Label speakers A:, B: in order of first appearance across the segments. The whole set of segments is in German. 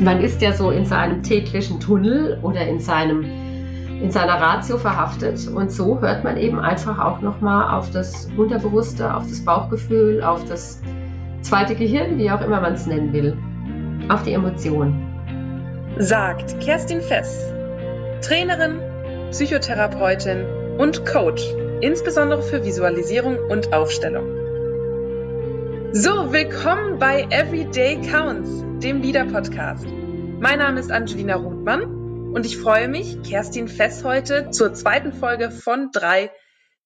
A: man ist ja so in seinem täglichen Tunnel oder in seinem in seiner Ratio verhaftet und so hört man eben einfach auch noch mal auf das Unterbewusste, auf das Bauchgefühl, auf das zweite Gehirn, wie auch immer man es nennen will, auf die Emotionen.
B: Sagt Kerstin Fess, Trainerin, Psychotherapeutin und Coach, insbesondere für Visualisierung und Aufstellung. So, willkommen bei Everyday Counts, dem Lieder-Podcast. Mein Name ist Angelina Ruthmann und ich freue mich, Kerstin Fess heute zur zweiten Folge von drei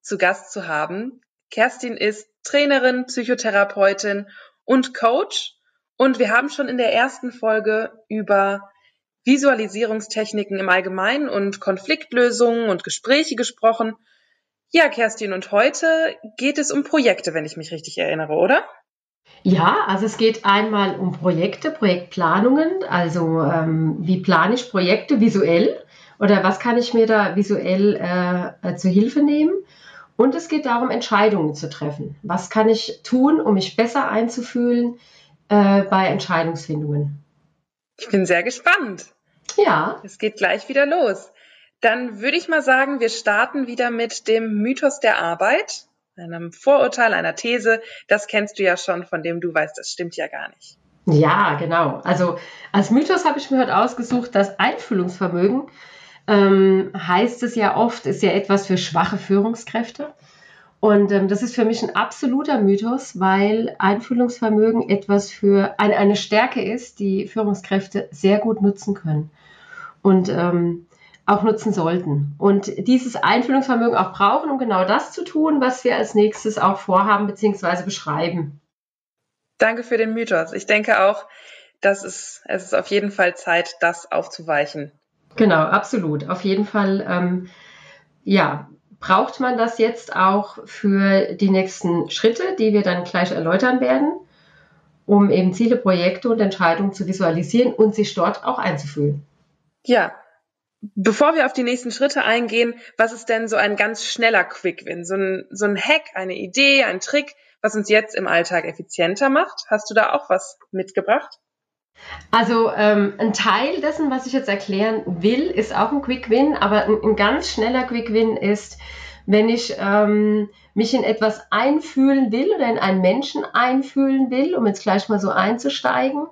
B: zu Gast zu haben. Kerstin ist Trainerin, Psychotherapeutin und Coach und wir haben schon in der ersten Folge über Visualisierungstechniken im Allgemeinen und Konfliktlösungen und Gespräche gesprochen. Ja, Kerstin, und heute geht es um Projekte, wenn ich mich richtig erinnere, oder?
A: Ja, also es geht einmal um Projekte, Projektplanungen, also ähm, wie plane ich Projekte visuell oder was kann ich mir da visuell äh, äh, zur Hilfe nehmen. Und es geht darum, Entscheidungen zu treffen. Was kann ich tun, um mich besser einzufühlen äh, bei Entscheidungsfindungen?
B: Ich bin sehr gespannt.
A: Ja.
B: Es geht gleich wieder los. Dann würde ich mal sagen, wir starten wieder mit dem Mythos der Arbeit einem Vorurteil, einer These. Das kennst du ja schon, von dem du weißt, das stimmt ja gar nicht.
A: Ja, genau. Also als Mythos habe ich mir heute ausgesucht, das Einfühlungsvermögen ähm, heißt es ja oft, ist ja etwas für schwache Führungskräfte. Und ähm, das ist für mich ein absoluter Mythos, weil Einfühlungsvermögen etwas für eine, eine Stärke ist, die Führungskräfte sehr gut nutzen können. Und ähm, auch nutzen sollten. Und dieses Einfühlungsvermögen auch brauchen, um genau das zu tun, was wir als nächstes auch vorhaben bzw. beschreiben.
B: Danke für den Mythos. Ich denke auch, dass es, es ist auf jeden Fall Zeit, das aufzuweichen.
A: Genau, absolut. Auf jeden Fall, ähm, ja, braucht man das jetzt auch für die nächsten Schritte, die wir dann gleich erläutern werden, um eben Ziele, Projekte und Entscheidungen zu visualisieren und sich dort auch einzufühlen.
B: Ja, Bevor wir auf die nächsten Schritte eingehen, was ist denn so ein ganz schneller Quick-Win? So ein, so ein Hack, eine Idee, ein Trick, was uns jetzt im Alltag effizienter macht? Hast du da auch was mitgebracht?
A: Also ähm, ein Teil dessen, was ich jetzt erklären will, ist auch ein Quick-Win, aber ein, ein, ganz schneller Quick-Win ist, wenn ich ähm, mich in etwas einfühlen will oder in einen Menschen einfühlen will, um jetzt gleich mal so einzusteigen,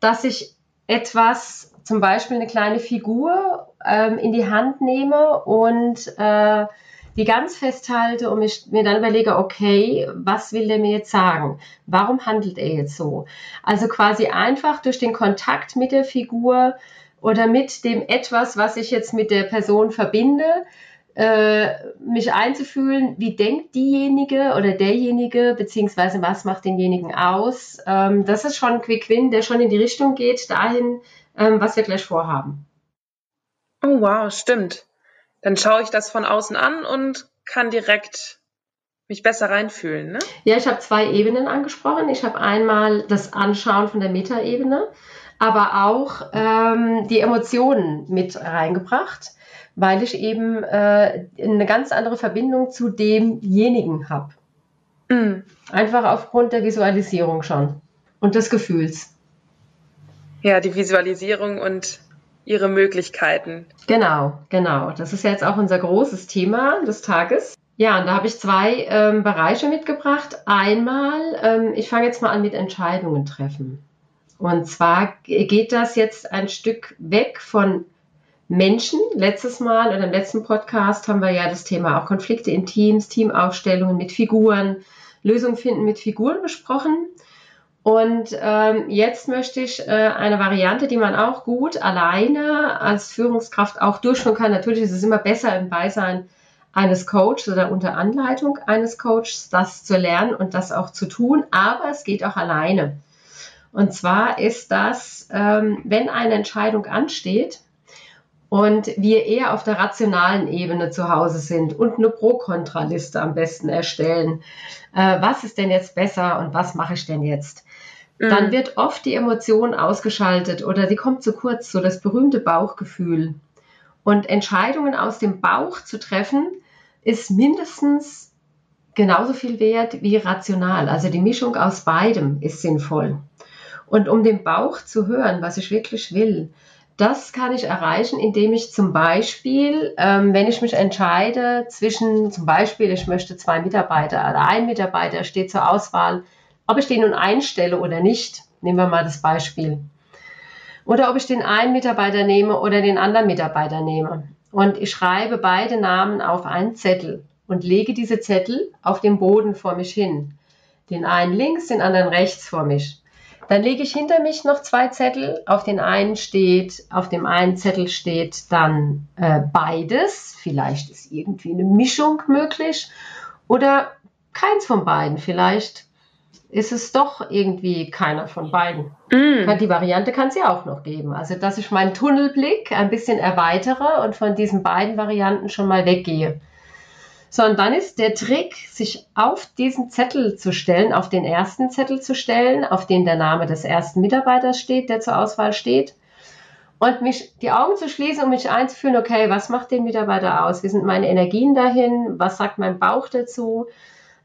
A: dass ich etwas zum Beispiel eine kleine Figur ähm, in die Hand nehme und äh, die ganz festhalte und mich, mir dann überlege, okay, was will der mir jetzt sagen? Warum handelt er jetzt so? Also quasi einfach durch den Kontakt mit der Figur oder mit dem etwas, was ich jetzt mit der Person verbinde, äh, mich einzufühlen, wie denkt diejenige oder derjenige, beziehungsweise was macht denjenigen aus. Ähm, das ist schon ein Quick Win, der schon in die Richtung geht, dahin, ähm, was wir gleich vorhaben.
B: Oh wow, stimmt. Dann schaue ich das von außen an und kann direkt mich besser reinfühlen. Ne?
A: Ja, ich habe zwei Ebenen angesprochen. Ich habe einmal das Anschauen von der Metaebene, aber auch ähm, die Emotionen mit reingebracht, weil ich eben äh, eine ganz andere Verbindung zu demjenigen habe. Mm. Einfach aufgrund der Visualisierung schon und des Gefühls.
B: Ja, die Visualisierung und ihre Möglichkeiten.
A: Genau, genau. Das ist jetzt auch unser großes Thema des Tages. Ja, und da habe ich zwei ähm, Bereiche mitgebracht. Einmal, ähm, ich fange jetzt mal an mit Entscheidungen treffen. Und zwar geht das jetzt ein Stück weg von Menschen. Letztes Mal oder im letzten Podcast haben wir ja das Thema auch Konflikte in Teams, Teamaufstellungen mit Figuren, Lösungen finden mit Figuren besprochen. Und ähm, jetzt möchte ich äh, eine Variante, die man auch gut alleine als Führungskraft auch durchführen kann. Natürlich ist es immer besser im Beisein eines Coaches oder unter Anleitung eines Coaches, das zu lernen und das auch zu tun. Aber es geht auch alleine. Und zwar ist das, ähm, wenn eine Entscheidung ansteht und wir eher auf der rationalen Ebene zu Hause sind und eine Pro-Kontra-Liste am besten erstellen. Äh, was ist denn jetzt besser und was mache ich denn jetzt? Dann mhm. wird oft die Emotion ausgeschaltet oder sie kommt zu kurz, so das berühmte Bauchgefühl. Und Entscheidungen aus dem Bauch zu treffen, ist mindestens genauso viel wert wie rational. Also die Mischung aus beidem ist sinnvoll. Und um den Bauch zu hören, was ich wirklich will, das kann ich erreichen, indem ich zum Beispiel, ähm, wenn ich mich entscheide zwischen, zum Beispiel, ich möchte zwei Mitarbeiter oder ein Mitarbeiter steht zur Auswahl, ob ich den nun einstelle oder nicht, nehmen wir mal das Beispiel. Oder ob ich den einen Mitarbeiter nehme oder den anderen Mitarbeiter nehme. Und ich schreibe beide Namen auf einen Zettel und lege diese Zettel auf den Boden vor mich hin. Den einen links, den anderen rechts vor mich. Dann lege ich hinter mich noch zwei Zettel. Auf den einen steht, auf dem einen Zettel steht dann äh, beides. Vielleicht ist irgendwie eine Mischung möglich oder keins von beiden. Vielleicht ist es doch irgendwie keiner von beiden. Mm. Die Variante kann es ja auch noch geben. Also, dass ich meinen Tunnelblick ein bisschen erweitere und von diesen beiden Varianten schon mal weggehe. So, und dann ist der Trick, sich auf diesen Zettel zu stellen, auf den ersten Zettel zu stellen, auf den der Name des ersten Mitarbeiters steht, der zur Auswahl steht. Und mich die Augen zu schließen und mich einzufühlen, okay, was macht den Mitarbeiter aus? Wie sind meine Energien dahin? Was sagt mein Bauch dazu?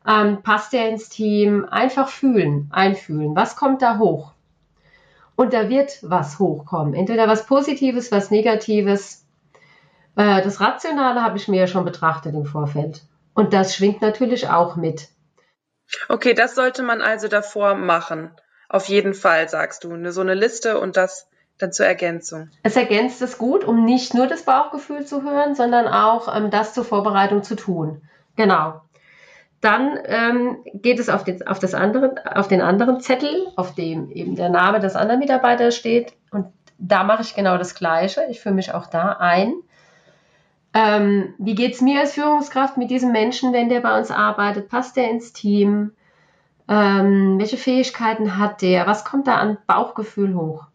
A: Ähm, passt der ins Team? Einfach fühlen, einfühlen. Was kommt da hoch? Und da wird was hochkommen. Entweder was Positives, was Negatives. Äh, das Rationale habe ich mir ja schon betrachtet im Vorfeld. Und das schwingt natürlich auch mit.
B: Okay, das sollte man also davor machen. Auf jeden Fall, sagst du. So eine Liste und das dann zur Ergänzung.
A: Es ergänzt es gut, um nicht nur das Bauchgefühl zu hören, sondern auch ähm, das zur Vorbereitung zu tun. Genau. Dann ähm, geht es auf den, auf, das andere, auf den anderen Zettel, auf dem eben der Name des anderen Mitarbeiters steht. Und da mache ich genau das Gleiche. Ich führe mich auch da ein. Ähm, wie geht es mir als Führungskraft mit diesem Menschen, wenn der bei uns arbeitet? Passt der ins Team? Ähm, welche Fähigkeiten hat der? Was kommt da an Bauchgefühl hoch?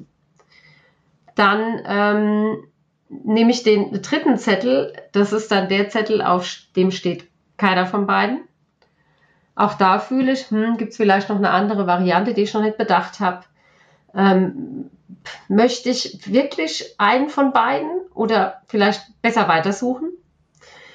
A: Dann ähm, nehme ich den dritten Zettel. Das ist dann der Zettel, auf dem steht keiner von beiden. Auch da fühle ich, hm, gibt es vielleicht noch eine andere Variante, die ich noch nicht bedacht habe. Ähm, möchte ich wirklich einen von beiden oder vielleicht besser weitersuchen?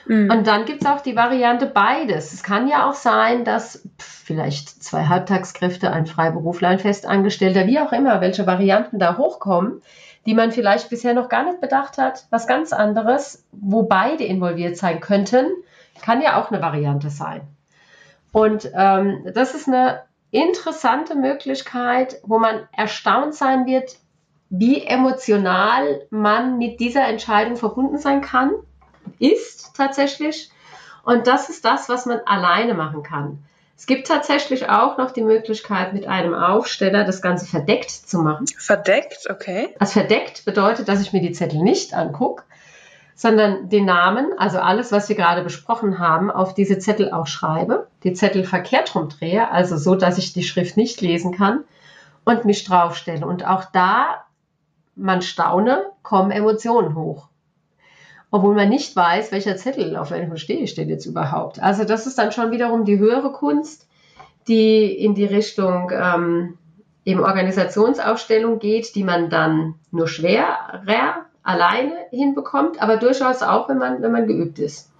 A: Mhm. Und dann gibt es auch die Variante beides. Es kann ja auch sein, dass vielleicht zwei Halbtagskräfte, ein Freiberufler, ein Festangestellter, wie auch immer, welche Varianten da hochkommen, die man vielleicht bisher noch gar nicht bedacht hat, was ganz anderes, wo beide involviert sein könnten, kann ja auch eine Variante sein. Und ähm, das ist eine interessante Möglichkeit, wo man erstaunt sein wird, wie emotional man mit dieser Entscheidung verbunden sein kann, ist tatsächlich. Und das ist das, was man alleine machen kann. Es gibt tatsächlich auch noch die Möglichkeit, mit einem Aufsteller das Ganze verdeckt zu machen.
B: Verdeckt, okay.
A: Also verdeckt bedeutet, dass ich mir die Zettel nicht angucke, sondern den Namen, also alles, was wir gerade besprochen haben, auf diese Zettel auch schreibe, die Zettel verkehrt rumdrehe, also so, dass ich die Schrift nicht lesen kann und mich draufstelle. Und auch da, man staune, kommen Emotionen hoch. Obwohl man nicht weiß, welcher Zettel auf welchem stehe steht jetzt überhaupt. Also das ist dann schon wiederum die höhere Kunst, die in die Richtung ähm, eben Organisationsaufstellung geht, die man dann nur schwerer alleine hinbekommt, aber durchaus auch, wenn man, wenn man geübt ist.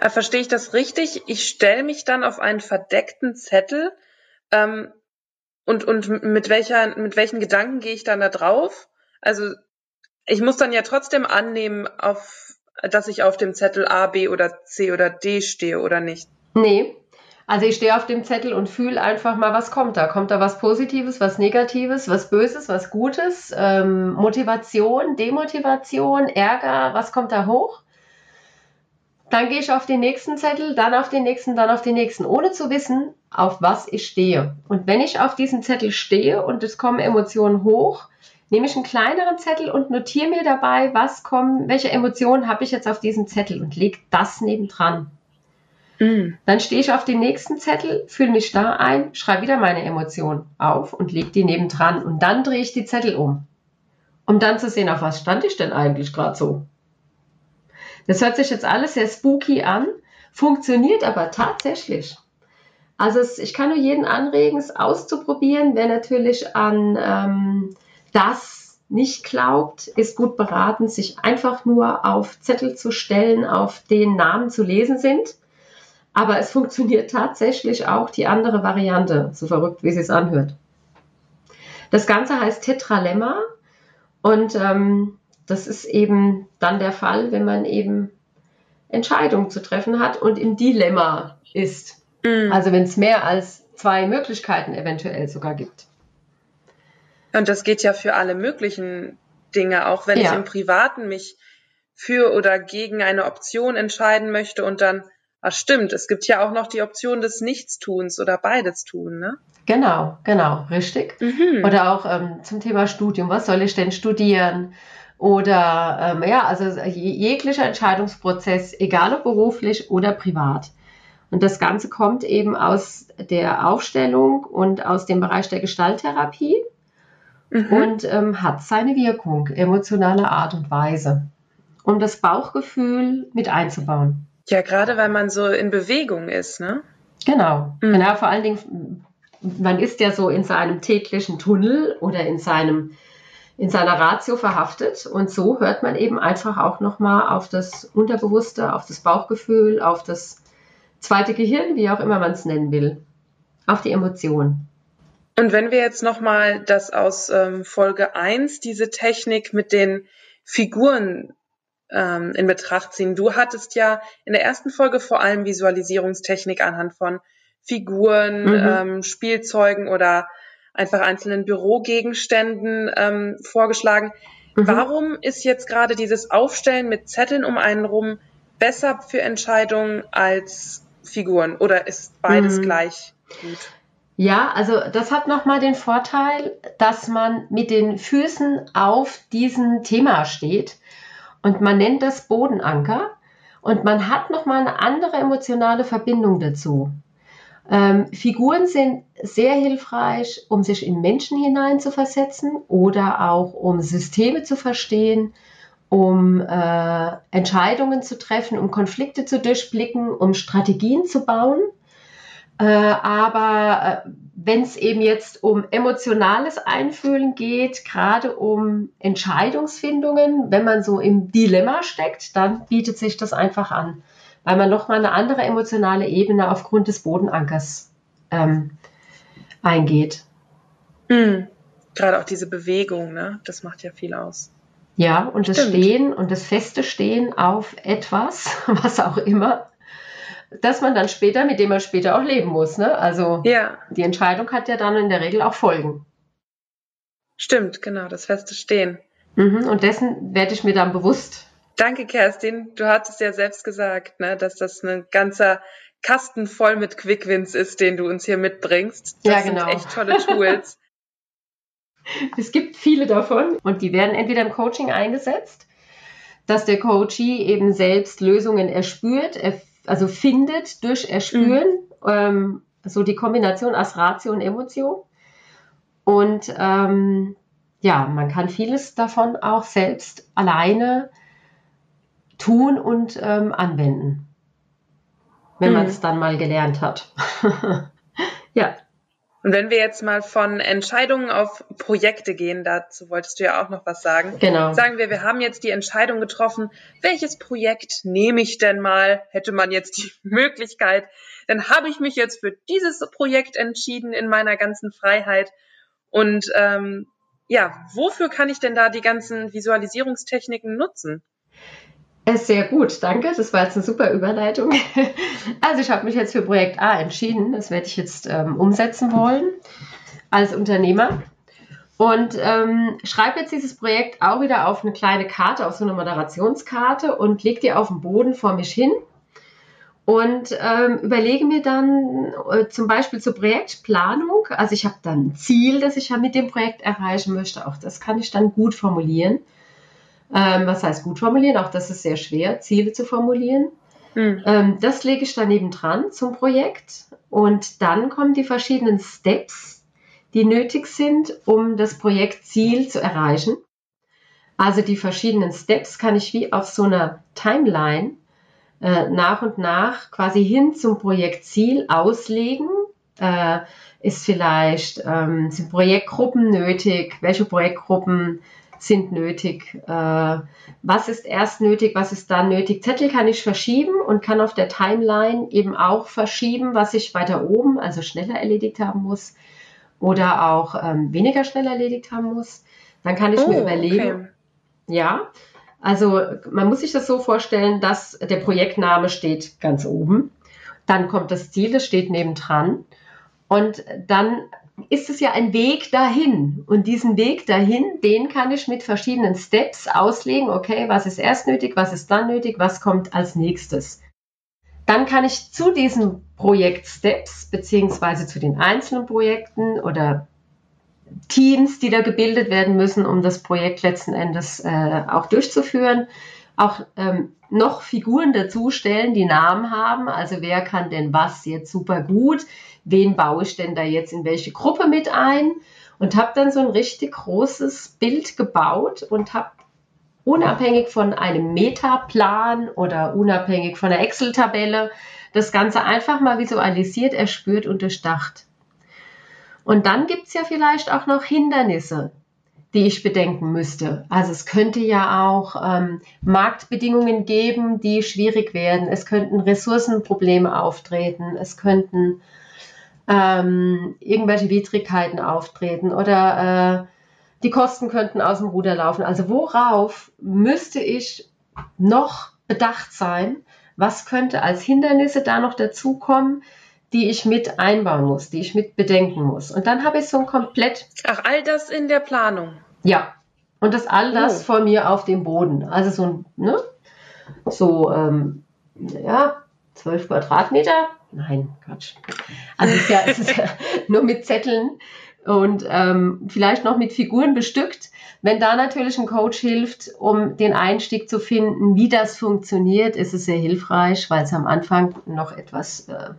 B: Äh, verstehe ich das richtig? Ich stelle mich dann auf einen verdeckten Zettel ähm, und, und mit, welcher, mit welchen Gedanken gehe ich dann da drauf? Also ich muss dann ja trotzdem annehmen, auf, dass ich auf dem Zettel A, B oder C oder D stehe oder nicht.
A: Nee, also ich stehe auf dem Zettel und fühle einfach mal, was kommt da. Kommt da was Positives, was Negatives, was Böses, was Gutes, ähm, Motivation, Demotivation, Ärger, was kommt da hoch? Dann gehe ich auf den nächsten Zettel, dann auf den nächsten, dann auf den nächsten, ohne zu wissen, auf was ich stehe. Und wenn ich auf diesem Zettel stehe und es kommen Emotionen hoch, nehme ich einen kleineren Zettel und notiere mir dabei, was kommen, welche Emotionen habe ich jetzt auf diesem Zettel und lege das nebendran. Mhm. Dann stehe ich auf den nächsten Zettel, fühle mich da ein, schreibe wieder meine Emotionen auf und lege die nebendran. Und dann drehe ich die Zettel um, um dann zu sehen, auf was stand ich denn eigentlich gerade so. Das hört sich jetzt alles sehr spooky an, funktioniert aber tatsächlich. Also es, ich kann nur jeden anregen, es auszuprobieren. Wer natürlich an ähm, das nicht glaubt, ist gut beraten, sich einfach nur auf Zettel zu stellen, auf den Namen zu lesen sind aber es funktioniert tatsächlich auch die andere Variante, so verrückt wie es sich anhört. Das Ganze heißt Tetralemma und ähm, das ist eben dann der Fall, wenn man eben Entscheidungen zu treffen hat und im Dilemma ist. Mhm. Also wenn es mehr als zwei Möglichkeiten eventuell sogar gibt.
B: Und das geht ja für alle möglichen Dinge, auch wenn ja. ich im Privaten mich für oder gegen eine Option entscheiden möchte und dann, ach stimmt, es gibt ja auch noch die Option des Nichtstuns oder beides tun, ne?
A: Genau, genau, richtig. Mhm. Oder auch ähm, zum Thema Studium, was soll ich denn studieren? Oder ähm, ja, also jeglicher Entscheidungsprozess, egal ob beruflich oder privat. Und das Ganze kommt eben aus der Aufstellung und aus dem Bereich der Gestalttherapie mhm. und ähm, hat seine Wirkung, emotionale Art und Weise, um das Bauchgefühl mit einzubauen.
B: Ja, gerade weil man so in Bewegung ist, ne?
A: Genau, mhm. genau, vor allen Dingen, man ist ja so in seinem täglichen Tunnel oder in seinem in seiner Ratio verhaftet und so hört man eben einfach auch nochmal auf das Unterbewusste, auf das Bauchgefühl, auf das zweite Gehirn, wie auch immer man es nennen will, auf die Emotionen.
B: Und wenn wir jetzt nochmal das aus ähm, Folge 1, diese Technik mit den Figuren ähm, in Betracht ziehen. Du hattest ja in der ersten Folge vor allem Visualisierungstechnik anhand von Figuren, mhm. ähm, Spielzeugen oder einfach einzelnen Bürogegenständen ähm, vorgeschlagen. Mhm. Warum ist jetzt gerade dieses Aufstellen mit Zetteln um einen rum besser für Entscheidungen als Figuren oder ist beides mhm. gleich gut?
A: Ja, also das hat nochmal den Vorteil, dass man mit den Füßen auf diesem Thema steht und man nennt das Bodenanker und man hat nochmal eine andere emotionale Verbindung dazu. Ähm, Figuren sind sehr hilfreich, um sich in Menschen hineinzuversetzen oder auch um Systeme zu verstehen, um äh, Entscheidungen zu treffen, um Konflikte zu durchblicken, um Strategien zu bauen. Äh, aber äh, wenn es eben jetzt um emotionales Einfühlen geht, gerade um Entscheidungsfindungen, wenn man so im Dilemma steckt, dann bietet sich das einfach an, weil man nochmal eine andere emotionale Ebene aufgrund des Bodenankers ähm, eingeht.
B: Mhm. Gerade auch diese Bewegung, ne? das macht ja viel aus.
A: Ja, und Stimmt. das Stehen und das feste Stehen auf etwas, was auch immer, dass man dann später, mit dem man später auch leben muss. Ne? Also ja. die Entscheidung hat ja dann in der Regel auch Folgen.
B: Stimmt, genau, das feste Stehen.
A: Mhm, und dessen werde ich mir dann bewusst.
B: Danke, Kerstin. Du hattest ja selbst gesagt, ne, dass das ein ganzer Kasten voll mit Quickwins ist, den du uns hier mitbringst. Das ja, genau. sind echt tolle Tools.
A: es gibt viele davon und die werden entweder im Coaching eingesetzt, dass der Coachee eben selbst Lösungen erspürt, er also findet durch Erspüren, mhm. ähm, so die Kombination aus Ratio und Emotion. Und ähm, ja, man kann vieles davon auch selbst alleine tun und ähm, anwenden, wenn mhm. man es dann mal gelernt hat.
B: ja. Und wenn wir jetzt mal von Entscheidungen auf Projekte gehen, dazu wolltest du ja auch noch was sagen. Genau. Sagen wir, wir haben jetzt die Entscheidung getroffen, welches Projekt nehme ich denn mal? Hätte man jetzt die Möglichkeit, dann habe ich mich jetzt für dieses Projekt entschieden in meiner ganzen Freiheit. Und ähm, ja, wofür kann ich denn da die ganzen Visualisierungstechniken nutzen?
A: Sehr gut, danke. Das war jetzt eine super Überleitung. Also ich habe mich jetzt für Projekt A entschieden. Das werde ich jetzt ähm, umsetzen wollen als Unternehmer. Und ähm, schreibe jetzt dieses Projekt auch wieder auf eine kleine Karte, auf so eine Moderationskarte und lege die auf den Boden vor mich hin und ähm, überlege mir dann äh, zum Beispiel zur Projektplanung, also ich habe dann ein Ziel, das ich ja mit dem Projekt erreichen möchte, auch das kann ich dann gut formulieren. Ähm, was heißt gut formulieren? Auch das ist sehr schwer, Ziele zu formulieren. Mhm. Ähm, das lege ich daneben dran zum Projekt und dann kommen die verschiedenen Steps, die nötig sind, um das Projektziel zu erreichen. Also die verschiedenen Steps kann ich wie auf so einer Timeline äh, nach und nach quasi hin zum Projektziel auslegen. Äh, ist vielleicht, ähm, sind Projektgruppen nötig? Welche Projektgruppen sind nötig. Äh, was ist erst nötig, was ist dann nötig? Zettel kann ich verschieben und kann auf der Timeline eben auch verschieben, was ich weiter oben, also schneller erledigt haben muss. oder auch ähm, weniger schnell erledigt haben muss, dann kann ich oh, mir überlegen, okay. ja, also man muss sich das so vorstellen, dass der Projektname steht ganz oben, dann kommt das Ziel, das steht nebendran und dann ist es ja ein Weg dahin. Und diesen Weg dahin, den kann ich mit verschiedenen Steps auslegen. Okay, was ist erst nötig, was ist dann nötig, was kommt als nächstes. Dann kann ich zu diesen Projektsteps beziehungsweise zu den einzelnen Projekten oder Teams, die da gebildet werden müssen, um das Projekt letzten Endes äh, auch durchzuführen, auch ähm, noch Figuren dazustellen, die Namen haben. Also wer kann denn was jetzt super gut? Wen baue ich denn da jetzt in welche Gruppe mit ein? Und habe dann so ein richtig großes Bild gebaut und habe unabhängig von einem Metaplan oder unabhängig von einer Excel-Tabelle das Ganze einfach mal visualisiert, erspürt und durchdacht. Und dann gibt es ja vielleicht auch noch Hindernisse, die ich bedenken müsste. Also es könnte ja auch ähm, Marktbedingungen geben, die schwierig werden. Es könnten Ressourcenprobleme auftreten. Es könnten ähm, irgendwelche Widrigkeiten auftreten oder äh, die Kosten könnten aus dem Ruder laufen. Also worauf müsste ich noch bedacht sein? Was könnte als Hindernisse da noch dazukommen? die ich mit einbauen muss, die ich mit bedenken muss. Und dann habe ich so ein komplett.
B: Ach, all das in der Planung.
A: Ja. Und das all das oh. vor mir auf dem Boden. Also so ein, ne? So, ähm, ja, zwölf Quadratmeter. Nein, Quatsch. Also es ist ja, es ist ja nur mit Zetteln und ähm, vielleicht noch mit Figuren bestückt. Wenn da natürlich ein Coach hilft, um den Einstieg zu finden, wie das funktioniert, ist es sehr hilfreich, weil es am Anfang noch etwas äh,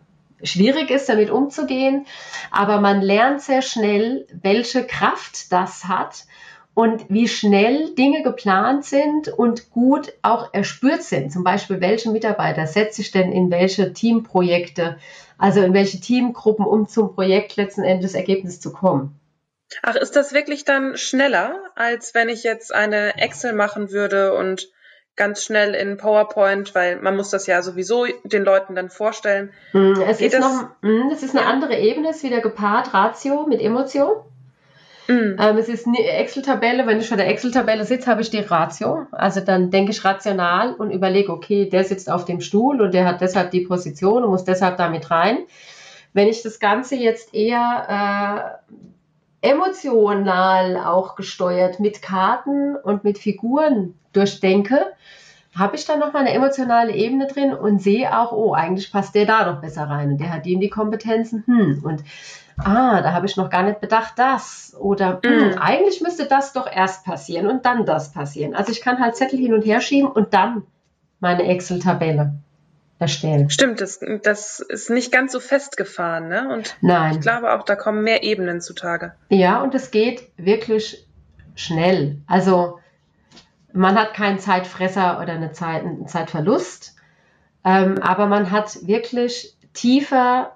A: schwierig ist, damit umzugehen. Aber man lernt sehr schnell, welche Kraft das hat und wie schnell Dinge geplant sind und gut auch erspürt sind. Zum Beispiel, welche Mitarbeiter setze ich denn in welche Teamprojekte, also in welche Teamgruppen, um zum Projekt letzten Endes Ergebnis zu kommen.
B: Ach, ist das wirklich dann schneller, als wenn ich jetzt eine Excel machen würde und ganz schnell in PowerPoint, weil man muss das ja sowieso den Leuten dann vorstellen.
A: Hm, es Geht ist das, noch, hm, das ist eine ja. andere Ebene, es ist wieder gepaart Ratio mit Emotion. Mhm. Ähm, es ist eine Excel-Tabelle, wenn ich vor der Excel-Tabelle sitze, habe ich die Ratio. Also dann denke ich rational und überlege, okay, der sitzt auf dem Stuhl und der hat deshalb die Position und muss deshalb damit rein. Wenn ich das Ganze jetzt eher äh, emotional auch gesteuert mit Karten und mit Figuren durchdenke, habe ich dann noch mal eine emotionale Ebene drin und sehe auch, oh, eigentlich passt der da doch besser rein und der hat ihm die Kompetenzen, hm, und ah, da habe ich noch gar nicht bedacht, das oder hm, mm. eigentlich müsste das doch erst passieren und dann das passieren. Also ich kann halt Zettel hin und her schieben und dann meine Excel-Tabelle erstellen.
B: Stimmt, das, das ist nicht ganz so festgefahren, ne? Und
A: Nein.
B: ich glaube auch, da kommen mehr Ebenen zutage.
A: Ja, und es geht wirklich schnell. Also man hat keinen Zeitfresser oder eine Zeit, einen Zeitverlust, ähm, aber man hat wirklich tiefer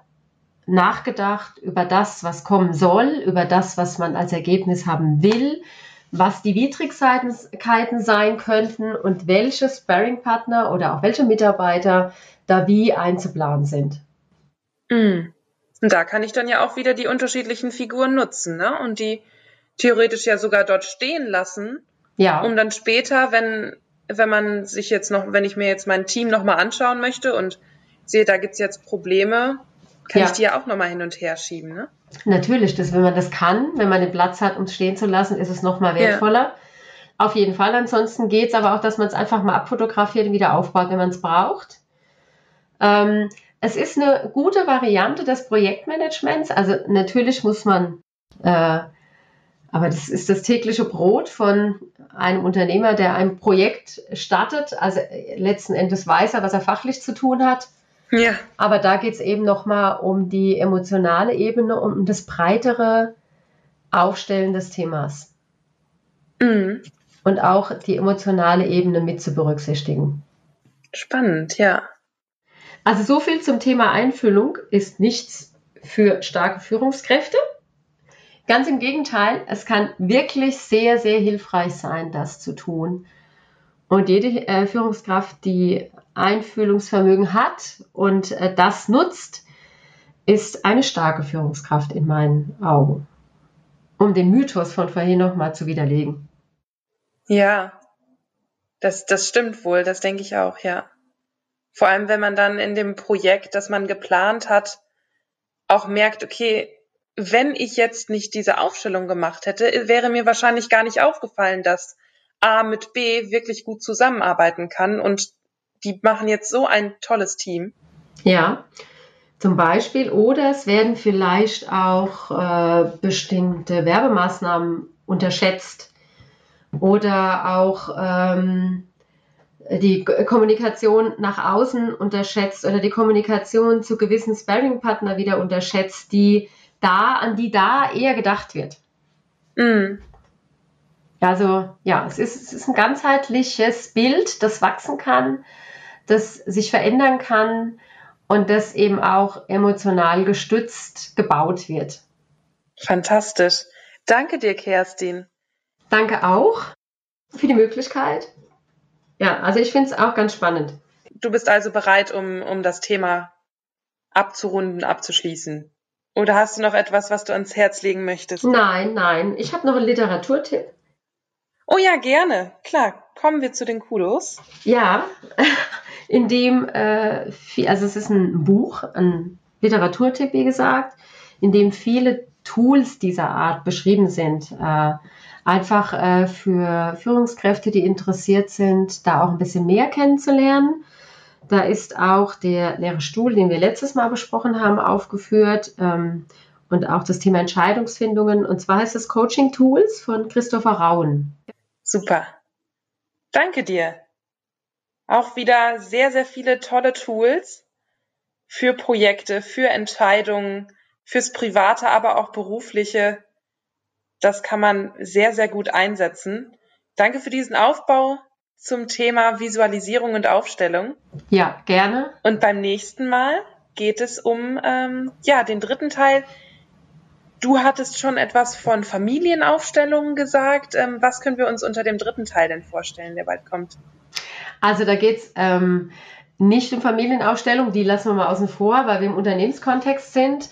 A: nachgedacht über das, was kommen soll, über das, was man als Ergebnis haben will, was die Widrigkeiten sein könnten und welche Sparringpartner oder auch welche Mitarbeiter da wie einzuplanen sind.
B: Mm. Und da kann ich dann ja auch wieder die unterschiedlichen Figuren nutzen ne? und die theoretisch ja sogar dort stehen lassen ja. Um dann später, wenn, wenn man sich jetzt noch, wenn ich mir jetzt mein Team nochmal anschauen möchte und sehe, da gibt's jetzt Probleme, kann ja. ich die ja auch nochmal hin und her schieben, ne?
A: Natürlich, das, wenn man das kann, wenn man den Platz hat, um es stehen zu lassen, ist es nochmal wertvoller. Ja. Auf jeden Fall. Ansonsten geht's aber auch, dass man es einfach mal abfotografiert und wieder aufbaut, wenn man es braucht. Ähm, es ist eine gute Variante des Projektmanagements. Also natürlich muss man äh, aber das ist das tägliche Brot von einem Unternehmer, der ein Projekt startet. Also letzten Endes weiß er, was er fachlich zu tun hat. Ja. Aber da geht es eben nochmal um die emotionale Ebene und um das breitere Aufstellen des Themas. Mhm. Und auch die emotionale Ebene mit zu berücksichtigen.
B: Spannend, ja.
A: Also so viel zum Thema Einfüllung ist nichts für starke Führungskräfte. Ganz im Gegenteil, es kann wirklich sehr, sehr hilfreich sein, das zu tun. Und jede äh, Führungskraft, die Einfühlungsvermögen hat und äh, das nutzt, ist eine starke Führungskraft in meinen Augen. um den Mythos von vorhin nochmal zu widerlegen.
B: Ja, das, das stimmt wohl, das denke ich auch, ja. Vor allem, wenn man dann in dem Projekt, das man geplant hat, auch merkt, okay, wenn ich jetzt nicht diese Aufstellung gemacht hätte, wäre mir wahrscheinlich gar nicht aufgefallen, dass A mit B wirklich gut zusammenarbeiten kann und die machen jetzt so ein tolles Team.
A: Ja, zum Beispiel. Oder es werden vielleicht auch äh, bestimmte Werbemaßnahmen unterschätzt oder auch ähm, die Kommunikation nach außen unterschätzt oder die Kommunikation zu gewissen Sparring-Partner wieder unterschätzt, die da, an die da eher gedacht wird. Mm. Also ja, es ist, es ist ein ganzheitliches Bild, das wachsen kann, das sich verändern kann und das eben auch emotional gestützt gebaut wird.
B: Fantastisch. Danke dir, Kerstin.
A: Danke auch für die Möglichkeit. Ja, also ich finde es auch ganz spannend.
B: Du bist also bereit, um, um das Thema abzurunden, abzuschließen. Oder hast du noch etwas, was du ans Herz legen möchtest?
A: Nein, nein. Ich habe noch einen Literaturtipp.
B: Oh ja, gerne. Klar, kommen wir zu den Kudos.
A: Ja, in dem, äh, also es ist ein Buch, ein Literaturtipp, wie gesagt, in dem viele Tools dieser Art beschrieben sind. Äh, einfach äh, für Führungskräfte, die interessiert sind, da auch ein bisschen mehr kennenzulernen. Da ist auch der leere Stuhl, den wir letztes Mal besprochen haben, aufgeführt ähm, und auch das Thema Entscheidungsfindungen. Und zwar heißt es Coaching Tools von Christopher Rauen.
B: Super. Danke dir. Auch wieder sehr, sehr viele tolle Tools für Projekte, für Entscheidungen, fürs Private, aber auch berufliche. Das kann man sehr, sehr gut einsetzen. Danke für diesen Aufbau zum Thema Visualisierung und Aufstellung.
A: Ja, gerne.
B: Und beim nächsten Mal geht es um ähm, ja den dritten Teil. Du hattest schon etwas von Familienaufstellungen gesagt. Ähm, was können wir uns unter dem dritten Teil denn vorstellen, der bald kommt?
A: Also da geht es ähm, nicht um Familienaufstellungen, die lassen wir mal außen vor, weil wir im Unternehmenskontext sind.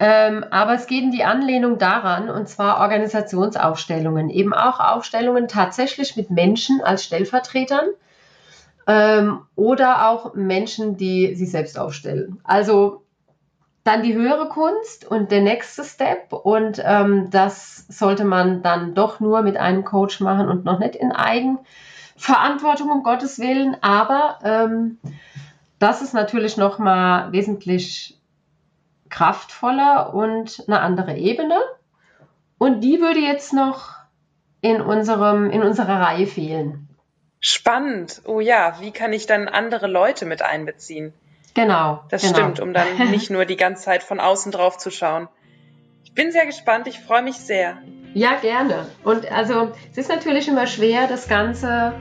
A: Ähm, aber es geht in die Anlehnung daran, und zwar Organisationsaufstellungen, eben auch Aufstellungen tatsächlich mit Menschen als Stellvertretern ähm, oder auch Menschen, die sich selbst aufstellen. Also dann die höhere Kunst und der nächste Step und ähm, das sollte man dann doch nur mit einem Coach machen und noch nicht in Eigenverantwortung, um Gottes Willen. Aber ähm, das ist natürlich noch mal wesentlich kraftvoller und eine andere Ebene. Und die würde jetzt noch in, unserem, in unserer Reihe fehlen.
B: Spannend. Oh ja, wie kann ich dann andere Leute mit einbeziehen?
A: Genau.
B: Das
A: genau.
B: stimmt, um dann nicht nur die ganze Zeit von außen drauf zu schauen. Ich bin sehr gespannt, ich freue mich sehr.
A: Ja, gerne. Und also es ist natürlich immer schwer, das Ganze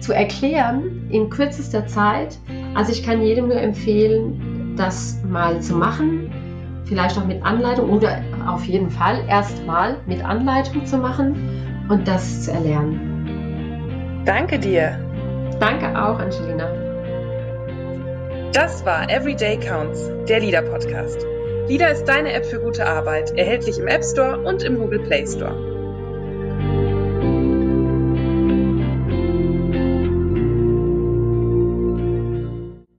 A: zu erklären in kürzester Zeit. Also ich kann jedem nur empfehlen, das mal zu machen, vielleicht auch mit Anleitung oder auf jeden Fall erstmal mit Anleitung zu machen und das zu erlernen.
B: Danke dir.
A: Danke auch, Angelina.
B: Das war Everyday Counts, der LIDA Podcast. LIDA ist deine App für gute Arbeit, erhältlich im App Store und im Google Play Store.